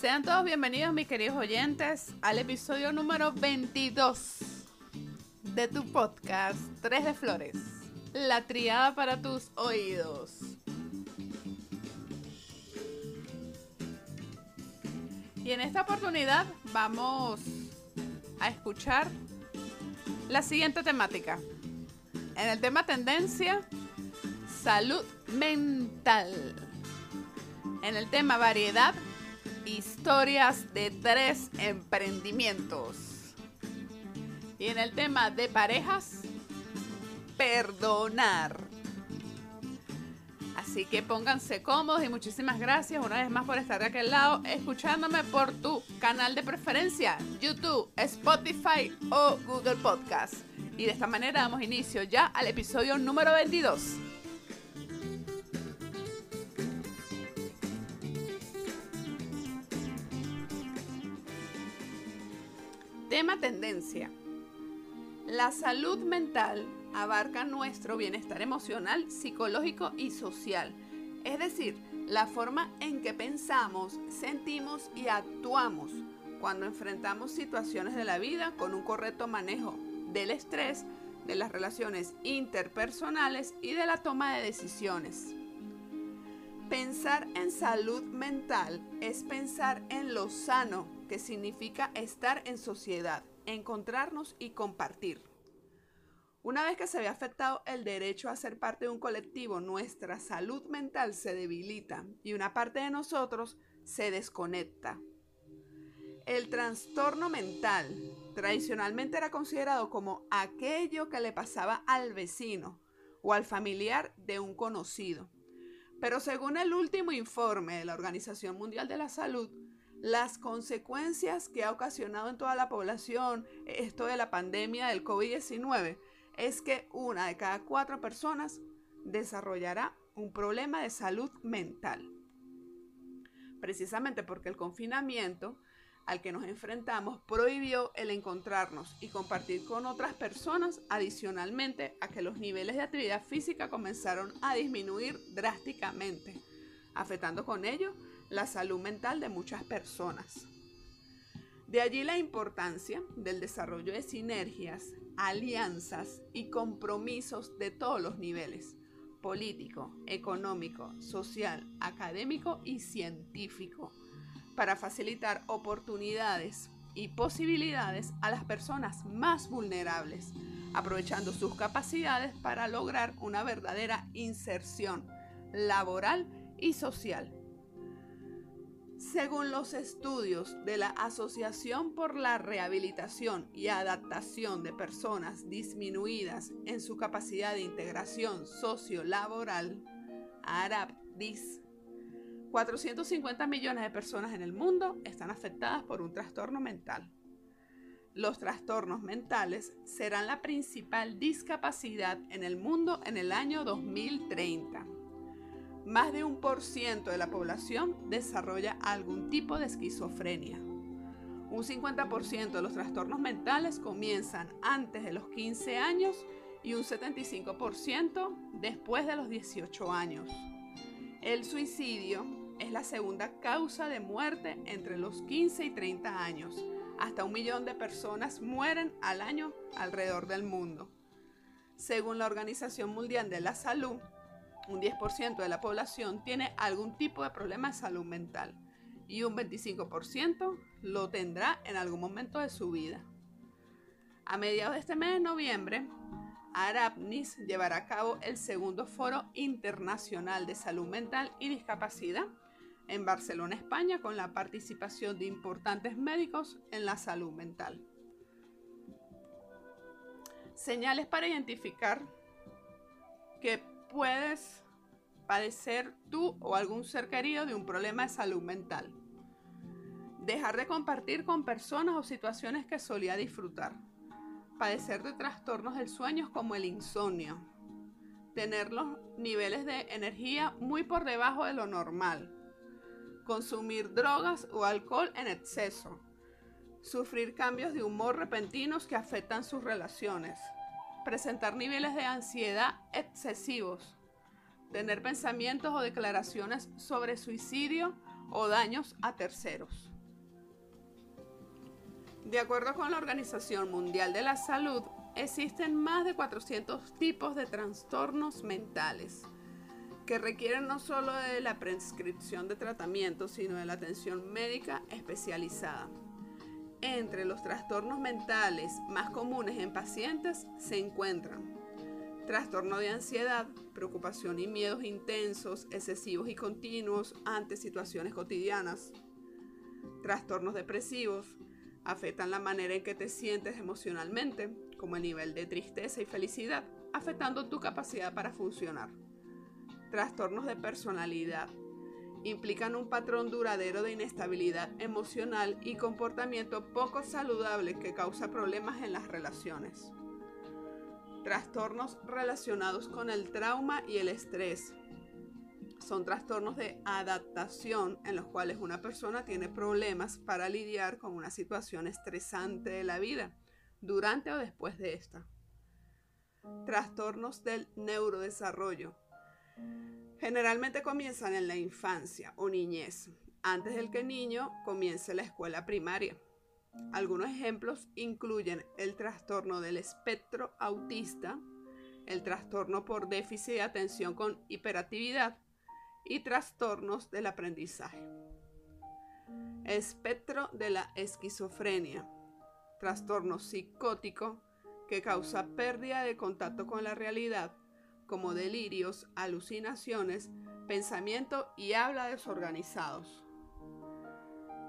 Sean todos bienvenidos, mis queridos oyentes, al episodio número 22 de tu podcast Tres de Flores, la triada para tus oídos. Y en esta oportunidad vamos a escuchar la siguiente temática. En el tema tendencia, salud mental. En el tema variedad, historias de tres emprendimientos. Y en el tema de parejas, perdonar. Así que pónganse cómodos y muchísimas gracias una vez más por estar de aquel lado, escuchándome por tu canal de preferencia, YouTube, Spotify o Google Podcast. Y de esta manera damos inicio ya al episodio número 22. Tema tendencia. La salud mental abarca nuestro bienestar emocional, psicológico y social. Es decir, la forma en que pensamos, sentimos y actuamos cuando enfrentamos situaciones de la vida con un correcto manejo del estrés, de las relaciones interpersonales y de la toma de decisiones. Pensar en salud mental es pensar en lo sano, que significa estar en sociedad, encontrarnos y compartir. Una vez que se ve afectado el derecho a ser parte de un colectivo, nuestra salud mental se debilita y una parte de nosotros se desconecta. El trastorno mental tradicionalmente era considerado como aquello que le pasaba al vecino o al familiar de un conocido. Pero según el último informe de la Organización Mundial de la Salud, las consecuencias que ha ocasionado en toda la población esto de la pandemia del COVID-19 es que una de cada cuatro personas desarrollará un problema de salud mental. Precisamente porque el confinamiento al que nos enfrentamos prohibió el encontrarnos y compartir con otras personas, adicionalmente a que los niveles de actividad física comenzaron a disminuir drásticamente, afectando con ello la salud mental de muchas personas. De allí la importancia del desarrollo de sinergias, alianzas y compromisos de todos los niveles, político, económico, social, académico y científico, para facilitar oportunidades y posibilidades a las personas más vulnerables, aprovechando sus capacidades para lograr una verdadera inserción laboral y social. Según los estudios de la Asociación por la Rehabilitación y Adaptación de Personas Disminuidas en su capacidad de integración sociolaboral, ARAPDIS, 450 millones de personas en el mundo están afectadas por un trastorno mental. Los trastornos mentales serán la principal discapacidad en el mundo en el año 2030 más de un por ciento de la población desarrolla algún tipo de esquizofrenia. Un 50% de los trastornos mentales comienzan antes de los 15 años y un 75% después de los 18 años. El suicidio es la segunda causa de muerte entre los 15 y 30 años. Hasta un millón de personas mueren al año alrededor del mundo. Según la Organización Mundial de la Salud, un 10% de la población tiene algún tipo de problema de salud mental y un 25% lo tendrá en algún momento de su vida. A mediados de este mes de noviembre, Arapnis llevará a cabo el segundo Foro Internacional de Salud Mental y Discapacidad en Barcelona, España, con la participación de importantes médicos en la salud mental. Señales para identificar que puedes padecer tú o algún ser querido de un problema de salud mental. Dejar de compartir con personas o situaciones que solía disfrutar. Padecer de trastornos del sueño como el insomnio. Tener los niveles de energía muy por debajo de lo normal. Consumir drogas o alcohol en exceso. Sufrir cambios de humor repentinos que afectan sus relaciones presentar niveles de ansiedad excesivos, tener pensamientos o declaraciones sobre suicidio o daños a terceros. De acuerdo con la Organización Mundial de la Salud, existen más de 400 tipos de trastornos mentales que requieren no solo de la prescripción de tratamiento, sino de la atención médica especializada. Entre los trastornos mentales más comunes en pacientes se encuentran trastorno de ansiedad, preocupación y miedos intensos, excesivos y continuos ante situaciones cotidianas, trastornos depresivos, afectan la manera en que te sientes emocionalmente, como el nivel de tristeza y felicidad, afectando tu capacidad para funcionar. Trastornos de personalidad. Implican un patrón duradero de inestabilidad emocional y comportamiento poco saludable que causa problemas en las relaciones. Trastornos relacionados con el trauma y el estrés. Son trastornos de adaptación en los cuales una persona tiene problemas para lidiar con una situación estresante de la vida, durante o después de esta. Trastornos del neurodesarrollo Generalmente comienzan en la infancia o niñez, antes del que el niño comience la escuela primaria. Algunos ejemplos incluyen el trastorno del espectro autista, el trastorno por déficit de atención con hiperactividad y trastornos del aprendizaje. Espectro de la esquizofrenia, trastorno psicótico que causa pérdida de contacto con la realidad como delirios, alucinaciones, pensamiento y habla desorganizados.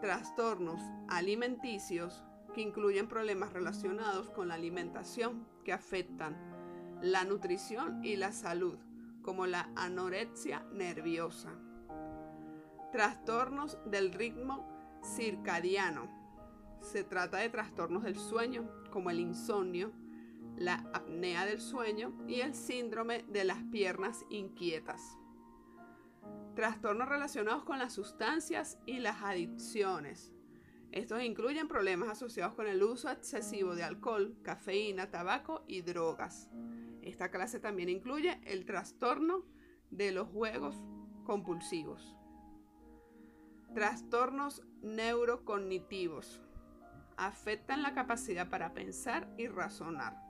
Trastornos alimenticios que incluyen problemas relacionados con la alimentación que afectan la nutrición y la salud, como la anorexia nerviosa. Trastornos del ritmo circadiano. Se trata de trastornos del sueño, como el insomnio, la apnea del sueño y el síndrome de las piernas inquietas. Trastornos relacionados con las sustancias y las adicciones. Estos incluyen problemas asociados con el uso excesivo de alcohol, cafeína, tabaco y drogas. Esta clase también incluye el trastorno de los juegos compulsivos. Trastornos neurocognitivos. Afectan la capacidad para pensar y razonar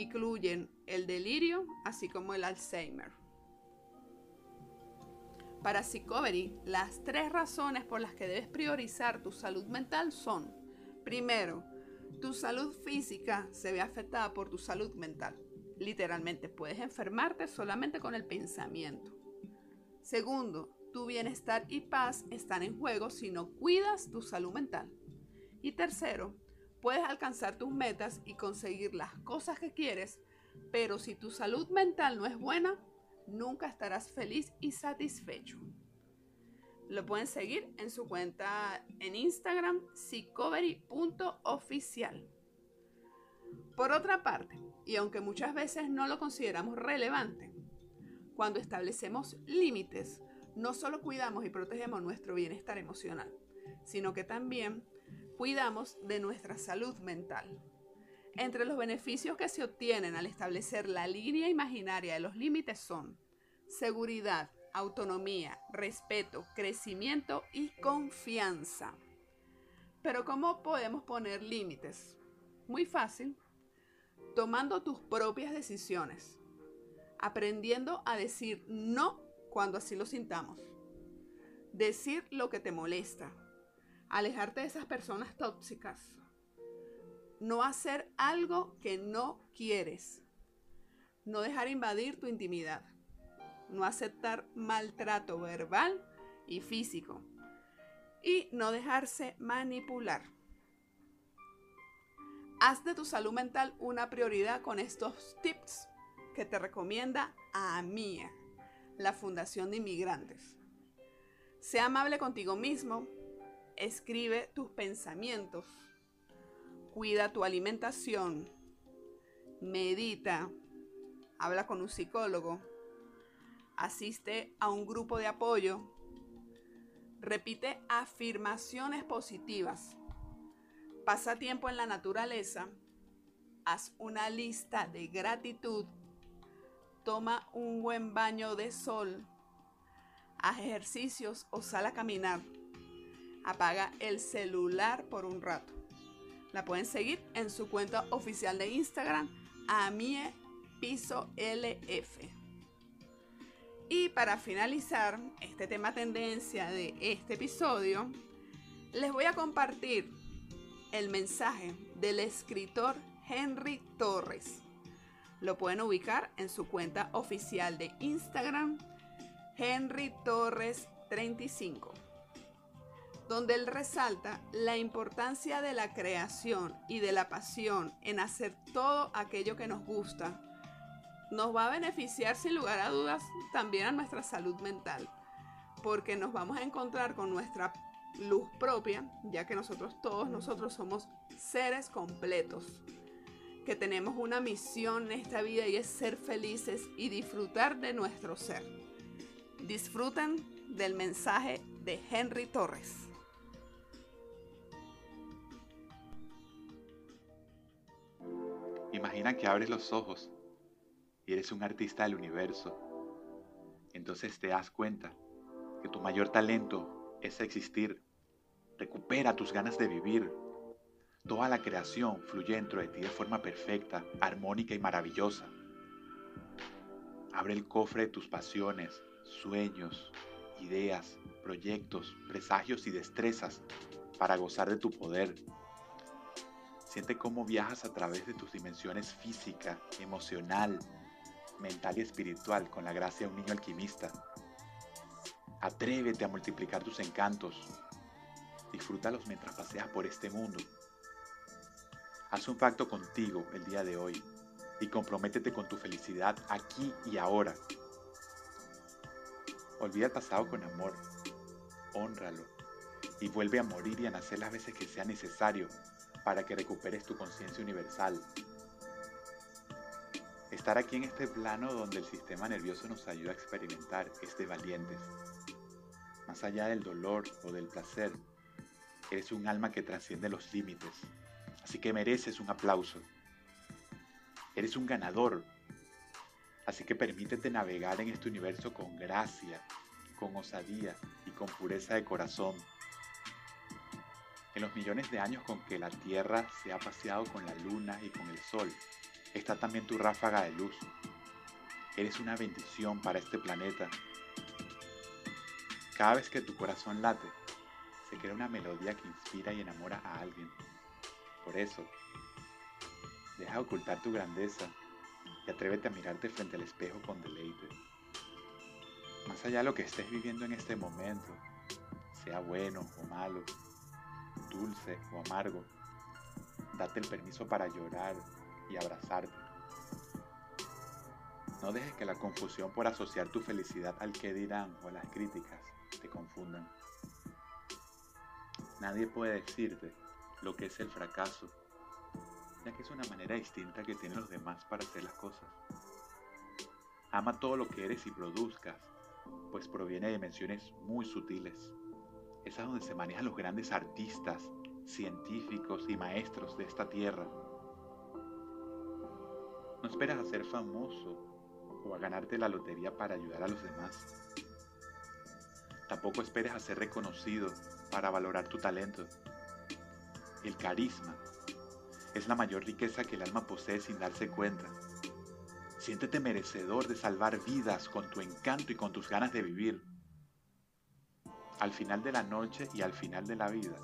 incluyen el delirio, así como el Alzheimer. Para Psychovery, las tres razones por las que debes priorizar tu salud mental son, primero, tu salud física se ve afectada por tu salud mental. Literalmente, puedes enfermarte solamente con el pensamiento. Segundo, tu bienestar y paz están en juego si no cuidas tu salud mental. Y tercero, Puedes alcanzar tus metas y conseguir las cosas que quieres, pero si tu salud mental no es buena, nunca estarás feliz y satisfecho. Lo pueden seguir en su cuenta en Instagram, psychovery.oficial. Por otra parte, y aunque muchas veces no lo consideramos relevante, cuando establecemos límites, no solo cuidamos y protegemos nuestro bienestar emocional, sino que también cuidamos de nuestra salud mental. Entre los beneficios que se obtienen al establecer la línea imaginaria de los límites son seguridad, autonomía, respeto, crecimiento y confianza. Pero ¿cómo podemos poner límites? Muy fácil, tomando tus propias decisiones, aprendiendo a decir no cuando así lo sintamos, decir lo que te molesta, alejarte de esas personas tóxicas. No hacer algo que no quieres. No dejar invadir tu intimidad. No aceptar maltrato verbal y físico. Y no dejarse manipular. Haz de tu salud mental una prioridad con estos tips que te recomienda a Mía, la Fundación de Inmigrantes. Sea amable contigo mismo, Escribe tus pensamientos. Cuida tu alimentación. Medita. Habla con un psicólogo. Asiste a un grupo de apoyo. Repite afirmaciones positivas. Pasa tiempo en la naturaleza. Haz una lista de gratitud. Toma un buen baño de sol. Haz ejercicios o sal a caminar apaga el celular por un rato. La pueden seguir en su cuenta oficial de Instagram, Amie Piso LF. Y para finalizar este tema tendencia de este episodio, les voy a compartir el mensaje del escritor Henry Torres. Lo pueden ubicar en su cuenta oficial de Instagram, Henry Torres 35 donde él resalta la importancia de la creación y de la pasión en hacer todo aquello que nos gusta, nos va a beneficiar sin lugar a dudas también a nuestra salud mental, porque nos vamos a encontrar con nuestra luz propia, ya que nosotros todos nosotros somos seres completos, que tenemos una misión en esta vida y es ser felices y disfrutar de nuestro ser. Disfruten del mensaje de Henry Torres. Imagina que abres los ojos y eres un artista del universo. Entonces te das cuenta que tu mayor talento es existir. Recupera tus ganas de vivir. Toda la creación fluye dentro de ti de forma perfecta, armónica y maravillosa. Abre el cofre de tus pasiones, sueños, ideas, proyectos, presagios y destrezas para gozar de tu poder Siente cómo viajas a través de tus dimensiones física, emocional, mental y espiritual con la gracia de un niño alquimista. Atrévete a multiplicar tus encantos. Disfrútalos mientras paseas por este mundo. Haz un pacto contigo el día de hoy y comprométete con tu felicidad aquí y ahora. Olvida el pasado con amor, honralo y vuelve a morir y a nacer las veces que sea necesario para que recuperes tu conciencia universal. Estar aquí en este plano donde el sistema nervioso nos ayuda a experimentar es de valientes. Más allá del dolor o del placer, eres un alma que trasciende los límites, así que mereces un aplauso. Eres un ganador, así que permítete navegar en este universo con gracia, con osadía y con pureza de corazón. En los millones de años con que la Tierra se ha paseado con la Luna y con el Sol, está también tu ráfaga de luz. Eres una bendición para este planeta. Cada vez que tu corazón late, se crea una melodía que inspira y enamora a alguien. Por eso, deja de ocultar tu grandeza y atrévete a mirarte frente al espejo con deleite. Más allá de lo que estés viviendo en este momento, sea bueno o malo, dulce o amargo, date el permiso para llorar y abrazarte. No dejes que la confusión por asociar tu felicidad al que dirán o a las críticas te confundan. Nadie puede decirte lo que es el fracaso, ya que es una manera distinta que tienen los demás para hacer las cosas. Ama todo lo que eres y produzcas, pues proviene de dimensiones muy sutiles es a donde se manejan los grandes artistas, científicos y maestros de esta tierra. No esperas a ser famoso o a ganarte la lotería para ayudar a los demás. Tampoco esperes a ser reconocido para valorar tu talento. El carisma es la mayor riqueza que el alma posee sin darse cuenta. Siéntete merecedor de salvar vidas con tu encanto y con tus ganas de vivir al final de la noche y al final de la vida.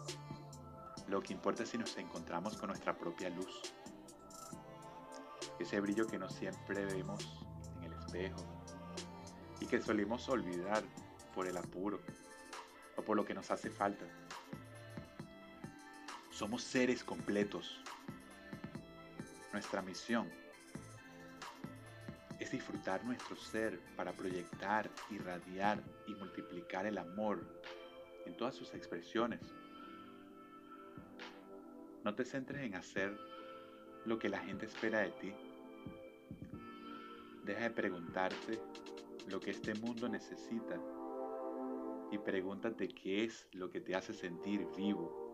Lo que importa es si nos encontramos con nuestra propia luz. Ese brillo que no siempre vemos en el espejo y que solemos olvidar por el apuro o por lo que nos hace falta. Somos seres completos. Nuestra misión es disfrutar nuestro ser para proyectar, irradiar y multiplicar el amor en todas sus expresiones. No te centres en hacer lo que la gente espera de ti. Deja de preguntarte lo que este mundo necesita y pregúntate qué es lo que te hace sentir vivo.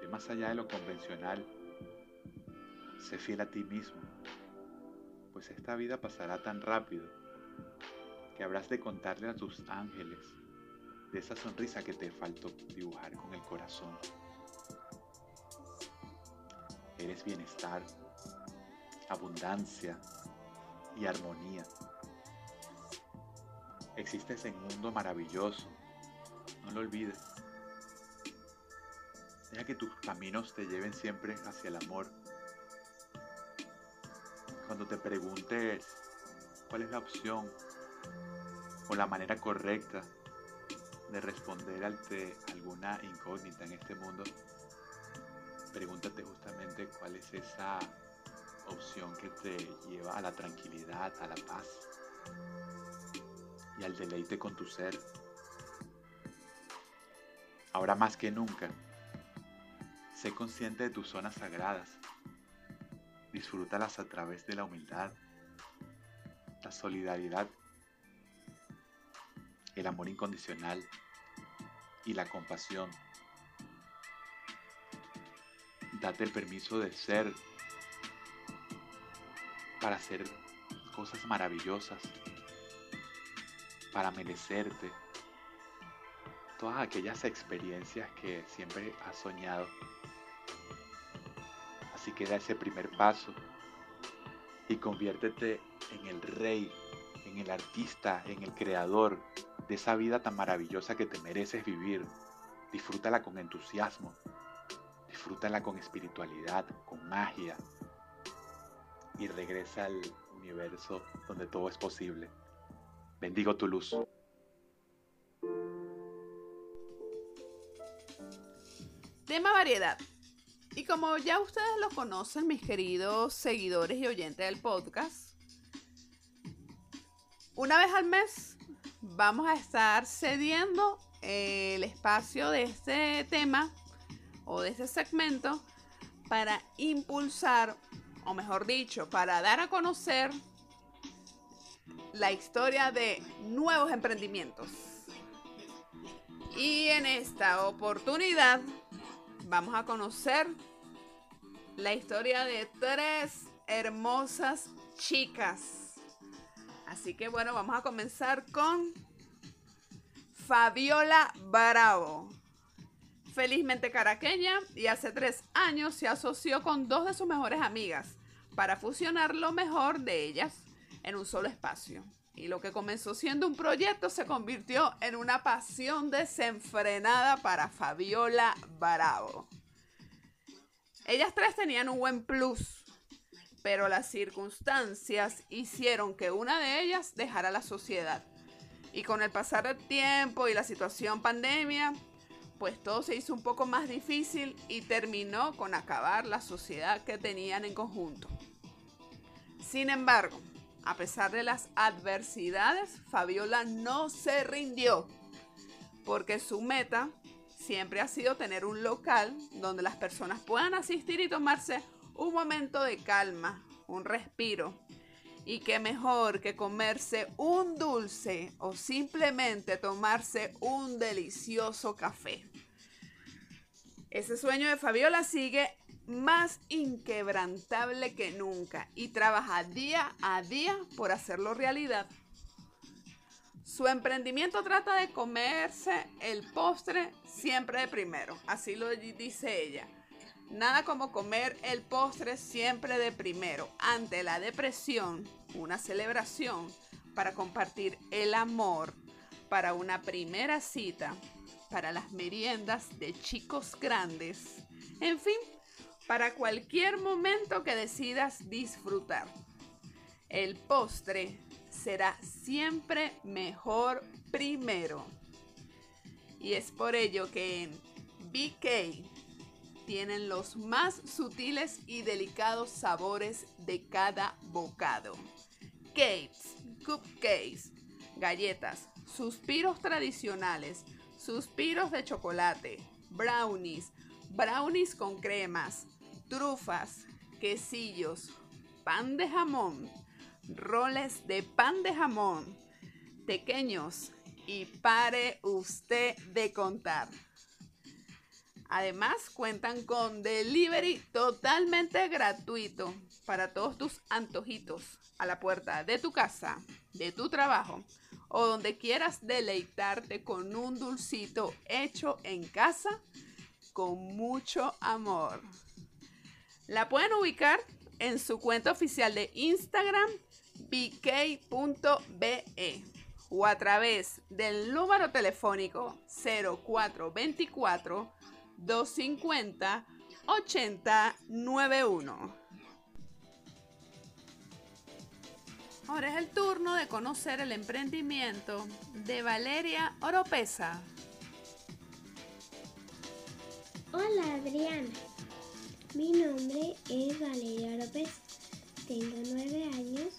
De más allá de lo convencional, sé fiel a ti mismo pues esta vida pasará tan rápido que habrás de contarle a tus ángeles de esa sonrisa que te faltó dibujar con el corazón. Eres bienestar, abundancia y armonía. Existes en un mundo maravilloso, no lo olvides. Deja que tus caminos te lleven siempre hacia el amor. Cuando te preguntes cuál es la opción o la manera correcta de responder ante alguna incógnita en este mundo, pregúntate justamente cuál es esa opción que te lleva a la tranquilidad, a la paz y al deleite con tu ser. Ahora más que nunca, sé consciente de tus zonas sagradas. Disfrútalas a través de la humildad, la solidaridad, el amor incondicional y la compasión. Date el permiso de ser para hacer cosas maravillosas, para merecerte todas aquellas experiencias que siempre has soñado. Así que da ese primer paso y conviértete en el rey, en el artista, en el creador esa vida tan maravillosa que te mereces vivir. Disfrútala con entusiasmo, disfrútala con espiritualidad, con magia y regresa al universo donde todo es posible. Bendigo tu luz. Tema variedad. Y como ya ustedes lo conocen, mis queridos seguidores y oyentes del podcast, una vez al mes vamos a estar cediendo el espacio de este tema o de este segmento para impulsar, o mejor dicho, para dar a conocer la historia de nuevos emprendimientos. Y en esta oportunidad vamos a conocer la historia de tres hermosas chicas. Así que bueno, vamos a comenzar con Fabiola Bravo. Felizmente caraqueña y hace tres años se asoció con dos de sus mejores amigas para fusionar lo mejor de ellas en un solo espacio. Y lo que comenzó siendo un proyecto se convirtió en una pasión desenfrenada para Fabiola Bravo. Ellas tres tenían un buen plus, pero las circunstancias hicieron que una de ellas dejara la sociedad. Y con el pasar del tiempo y la situación pandemia, pues todo se hizo un poco más difícil y terminó con acabar la sociedad que tenían en conjunto. Sin embargo, a pesar de las adversidades, Fabiola no se rindió, porque su meta siempre ha sido tener un local donde las personas puedan asistir y tomarse un momento de calma, un respiro. Y qué mejor que comerse un dulce o simplemente tomarse un delicioso café. Ese sueño de Fabiola sigue más inquebrantable que nunca y trabaja día a día por hacerlo realidad. Su emprendimiento trata de comerse el postre siempre de primero, así lo dice ella. Nada como comer el postre siempre de primero. Ante la depresión, una celebración para compartir el amor, para una primera cita, para las meriendas de chicos grandes. En fin, para cualquier momento que decidas disfrutar. El postre será siempre mejor primero. Y es por ello que en BK tienen los más sutiles y delicados sabores de cada bocado. Cakes, cupcakes, galletas, suspiros tradicionales, suspiros de chocolate, brownies, brownies con cremas, trufas, quesillos, pan de jamón, roles de pan de jamón, pequeños y pare usted de contar. Además cuentan con delivery totalmente gratuito para todos tus antojitos a la puerta de tu casa, de tu trabajo o donde quieras deleitarte con un dulcito hecho en casa con mucho amor. La pueden ubicar en su cuenta oficial de Instagram bk.be o a través del número telefónico 0424 250 8091. Ahora es el turno de conocer el emprendimiento de Valeria Oropesa. Hola Adriana, mi nombre es Valeria Oropesa, tengo nueve años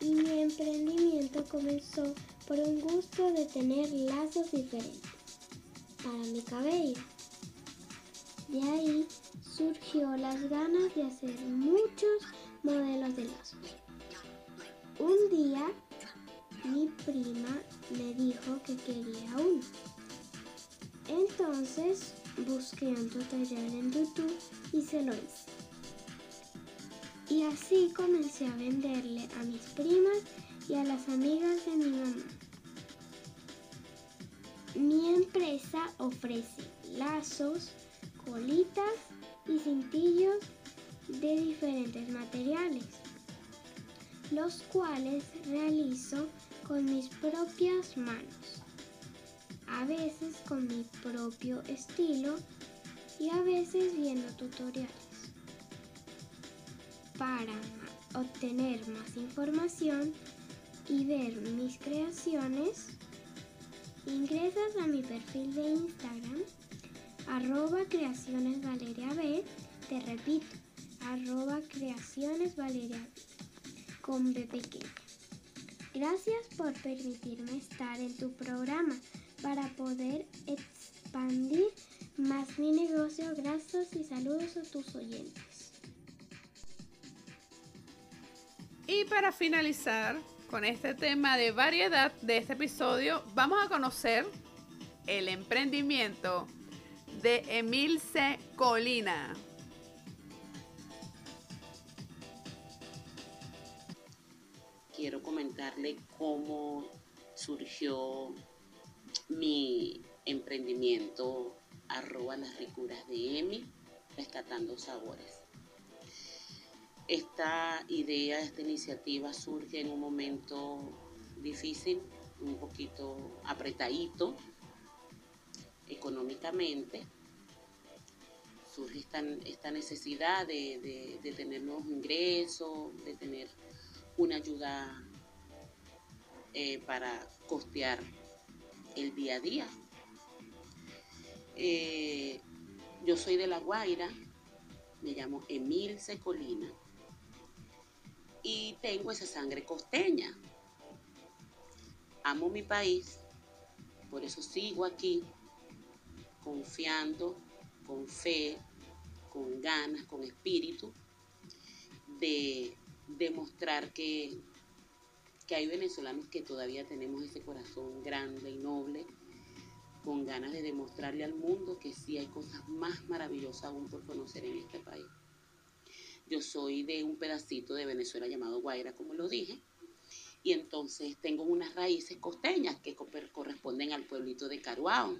y mi emprendimiento comenzó por un gusto de tener lazos diferentes para mi cabello. De ahí surgió las ganas de hacer muchos modelos de lazos. Un día mi prima me dijo que quería uno. Entonces busqué un tutorial en YouTube y se lo hice. Y así comencé a venderle a mis primas y a las amigas de mi mamá. Mi empresa ofrece lazos, colitas y cintillos de diferentes materiales los cuales realizo con mis propias manos, a veces con mi propio estilo y a veces viendo tutoriales. Para obtener más información y ver mis creaciones, ingresas a mi perfil de Instagram, arroba creaciones Valeria B, te repito, arroba creaciones Valeria B con B pequeña. Gracias por permitirme estar en tu programa para poder expandir más mi negocio. Gracias y saludos a tus oyentes. Y para finalizar con este tema de variedad de este episodio, vamos a conocer el emprendimiento de Emilce Colina. quiero comentarle cómo surgió mi emprendimiento arroba las ricuras de Emi, rescatando sabores. Esta idea, esta iniciativa surge en un momento difícil, un poquito apretadito económicamente. Surge esta, necesidad de, tener nuevos ingresos, de tener una ayuda eh, para costear el día a día. Eh, yo soy de La Guaira, me llamo Emil Secolina y tengo esa sangre costeña. Amo mi país, por eso sigo aquí, confiando, con fe, con ganas, con espíritu de demostrar que, que hay venezolanos que todavía tenemos ese corazón grande y noble, con ganas de demostrarle al mundo que sí hay cosas más maravillosas aún por conocer en este país. Yo soy de un pedacito de Venezuela llamado Guaira, como lo dije, y entonces tengo unas raíces costeñas que corresponden al pueblito de Caruao,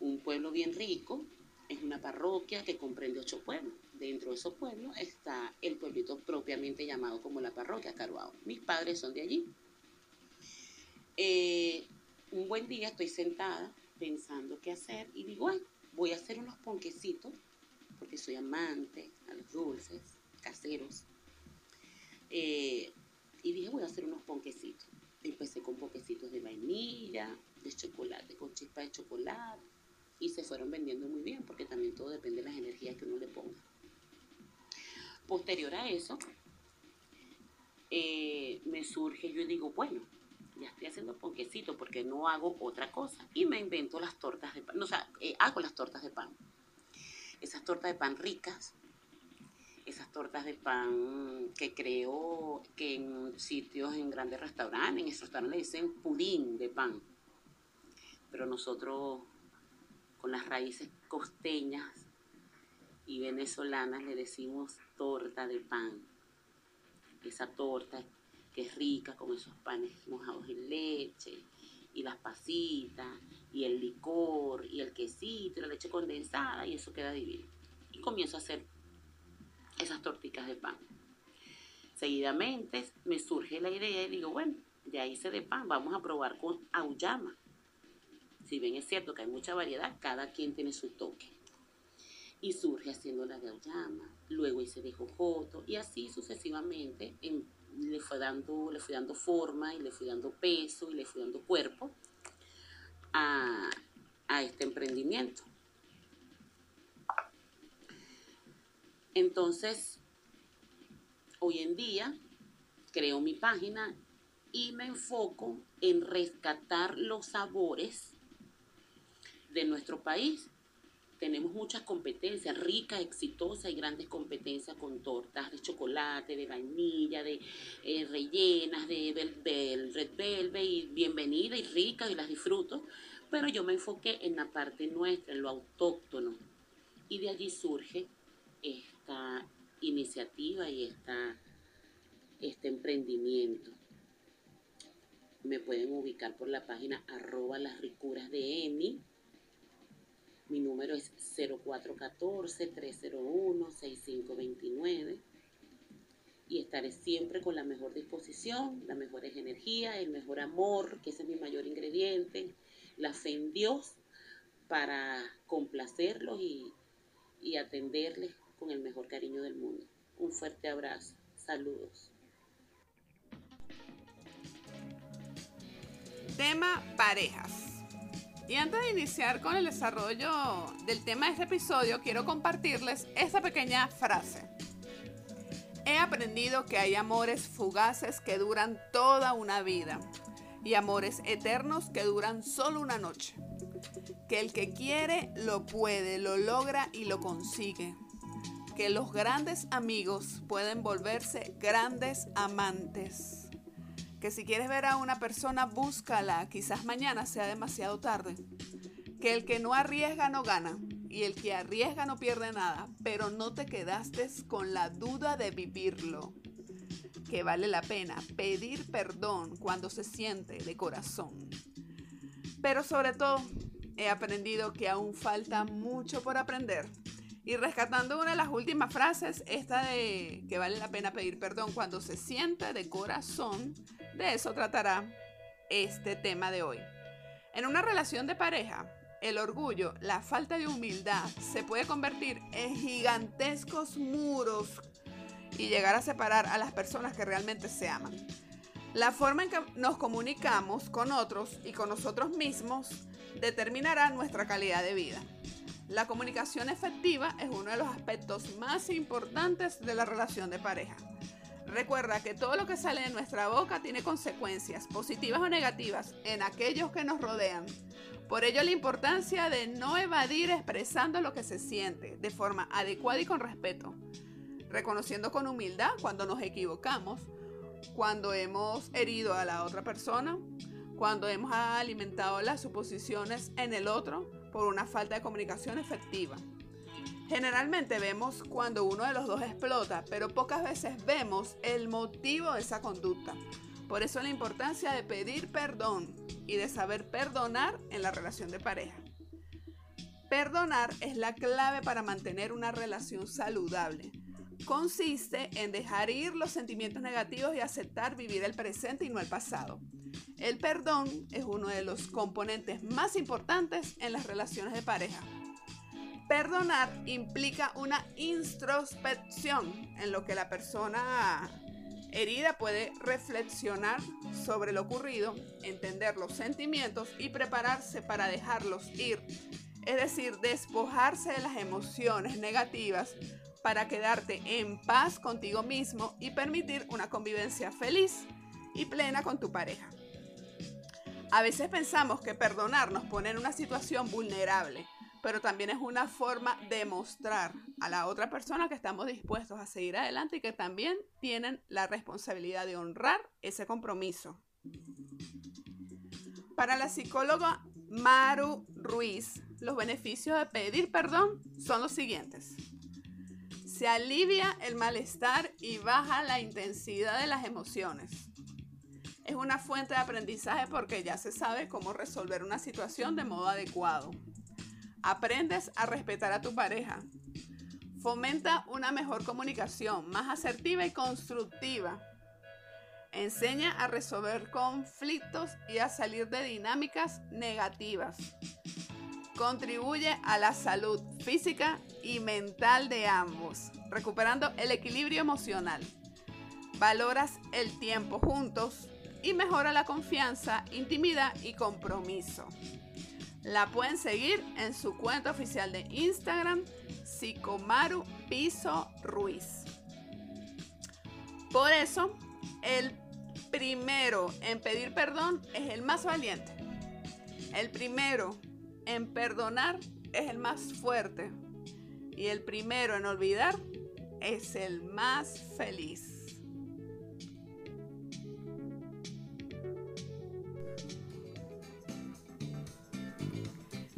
un pueblo bien rico, es una parroquia que comprende ocho pueblos. Dentro de esos pueblos está el pueblito propiamente llamado como la parroquia Caruao. Mis padres son de allí. Eh, un buen día estoy sentada pensando qué hacer y digo, ay, voy a hacer unos ponquecitos, porque soy amante a los dulces caseros. Eh, y dije, voy a hacer unos ponquecitos. Empecé con ponquecitos de vainilla, de chocolate, con chispa de chocolate y se fueron vendiendo muy bien porque también todo depende de las energías que uno le ponga. Posterior a eso, eh, me surge, yo digo, bueno, ya estoy haciendo ponquecito porque no hago otra cosa. Y me invento las tortas de pan, o sea, eh, hago las tortas de pan. Esas tortas de pan ricas, esas tortas de pan que creo que en sitios, en grandes restaurantes, en esos restaurantes dicen pudín de pan. Pero nosotros con las raíces costeñas y venezolanas le decimos torta de pan. Esa torta que es rica con esos panes mojados en leche y las pasitas y el licor y el quesito y la leche condensada y eso queda divino. Y comienzo a hacer esas torticas de pan. Seguidamente me surge la idea y digo, bueno, ya hice de pan, vamos a probar con auyama. Si bien es cierto que hay mucha variedad, cada quien tiene su toque. Y surge haciendo la de auyama, luego hice de jojoto y así sucesivamente le, fue dando, le fui dando forma y le fui dando peso y le fui dando cuerpo a, a este emprendimiento. Entonces, hoy en día creo mi página y me enfoco en rescatar los sabores de nuestro país. Tenemos muchas competencias, ricas, exitosas y grandes competencias con tortas de chocolate, de vainilla, de eh, rellenas, de, red velvet y bienvenida y ricas y las disfruto. Pero yo me enfoqué en la parte nuestra, en lo autóctono. Y de allí surge esta iniciativa y esta, este emprendimiento. Me pueden ubicar por la página arroba las ricuras de Emi. Mi número es 0414-301-6529 y estaré siempre con la mejor disposición, las mejores energías, el mejor amor, que ese es mi mayor ingrediente, la fe en Dios para complacerlos y, y atenderles con el mejor cariño del mundo. Un fuerte abrazo. Saludos. Tema parejas. Y antes de iniciar con el desarrollo del tema de este episodio, quiero compartirles esta pequeña frase. He aprendido que hay amores fugaces que duran toda una vida y amores eternos que duran solo una noche. Que el que quiere lo puede, lo logra y lo consigue que los grandes amigos pueden volverse grandes amantes. Que si quieres ver a una persona, búscala, quizás mañana sea demasiado tarde. Que el que no arriesga no gana y el que arriesga no pierde nada, pero no te quedaste con la duda de vivirlo. Que vale la pena pedir perdón cuando se siente de corazón. Pero sobre todo, he aprendido que aún falta mucho por aprender y rescatando una de las últimas frases, esta de que vale la pena pedir perdón cuando se sienta de corazón, de eso tratará este tema de hoy. En una relación de pareja, el orgullo, la falta de humildad se puede convertir en gigantescos muros y llegar a separar a las personas que realmente se aman. La forma en que nos comunicamos con otros y con nosotros mismos determinará nuestra calidad de vida. La comunicación efectiva es uno de los aspectos más importantes de la relación de pareja. Recuerda que todo lo que sale de nuestra boca tiene consecuencias, positivas o negativas, en aquellos que nos rodean. Por ello la importancia de no evadir expresando lo que se siente de forma adecuada y con respeto, reconociendo con humildad cuando nos equivocamos, cuando hemos herido a la otra persona, cuando hemos alimentado las suposiciones en el otro por una falta de comunicación efectiva. Generalmente vemos cuando uno de los dos explota, pero pocas veces vemos el motivo de esa conducta. Por eso la importancia de pedir perdón y de saber perdonar en la relación de pareja. Perdonar es la clave para mantener una relación saludable. Consiste en dejar ir los sentimientos negativos y aceptar vivir el presente y no el pasado. El perdón es uno de los componentes más importantes en las relaciones de pareja. Perdonar implica una introspección en lo que la persona herida puede reflexionar sobre lo ocurrido, entender los sentimientos y prepararse para dejarlos ir. Es decir, despojarse de las emociones negativas para quedarte en paz contigo mismo y permitir una convivencia feliz y plena con tu pareja. A veces pensamos que perdonar nos pone en una situación vulnerable, pero también es una forma de mostrar a la otra persona que estamos dispuestos a seguir adelante y que también tienen la responsabilidad de honrar ese compromiso. Para la psicóloga Maru Ruiz, los beneficios de pedir perdón son los siguientes. Se alivia el malestar y baja la intensidad de las emociones es una fuente de aprendizaje porque ya se sabe cómo resolver una situación de modo adecuado. Aprendes a respetar a tu pareja. Fomenta una mejor comunicación, más asertiva y constructiva. Enseña a resolver conflictos y a salir de dinámicas negativas. Contribuye a la salud física y mental de ambos, recuperando el equilibrio emocional. Valoras el tiempo juntos y mejora la confianza, intimidad y compromiso. La pueden seguir en su cuenta oficial de Instagram, Psicomaru Piso Ruiz. Por eso, el primero en pedir perdón es el más valiente. El primero en perdonar es el más fuerte. Y el primero en olvidar es el más feliz.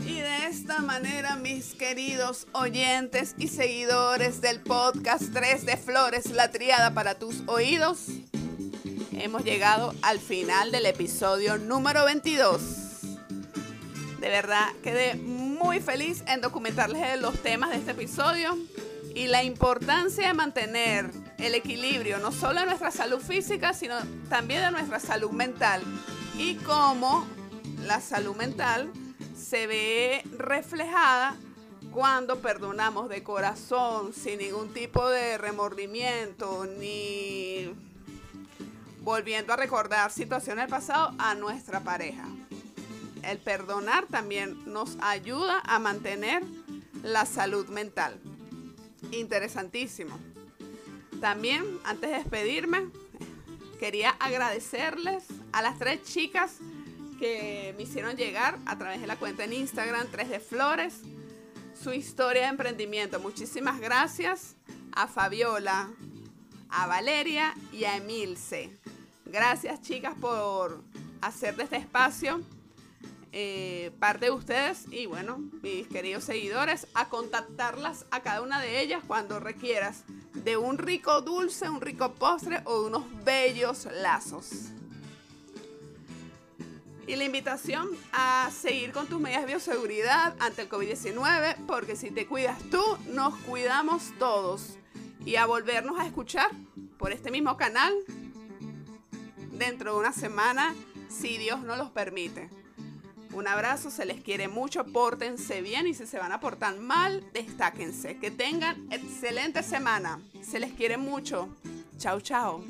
Y de esta manera, mis queridos oyentes y seguidores del podcast 3 de Flores, la triada para tus oídos, hemos llegado al final del episodio número 22. De verdad, quedé muy feliz en documentarles los temas de este episodio y la importancia de mantener el equilibrio no solo de nuestra salud física, sino también de nuestra salud mental y cómo la salud mental se ve reflejada cuando perdonamos de corazón, sin ningún tipo de remordimiento, ni volviendo a recordar situaciones del pasado a nuestra pareja. El perdonar también nos ayuda a mantener la salud mental. Interesantísimo. También, antes de despedirme, quería agradecerles a las tres chicas que me hicieron llegar a través de la cuenta en Instagram 3 de Flores su historia de emprendimiento. Muchísimas gracias a Fabiola, a Valeria y a Emilce. Gracias chicas por hacer de este espacio eh, parte de ustedes y bueno, mis queridos seguidores, a contactarlas a cada una de ellas cuando requieras de un rico dulce, un rico postre o de unos bellos lazos. Y la invitación a seguir con tus medidas de bioseguridad ante el COVID-19, porque si te cuidas tú, nos cuidamos todos. Y a volvernos a escuchar por este mismo canal dentro de una semana, si Dios nos los permite. Un abrazo, se les quiere mucho, pórtense bien y si se van a portar mal, destáquense. Que tengan excelente semana. Se les quiere mucho. Chao, chao.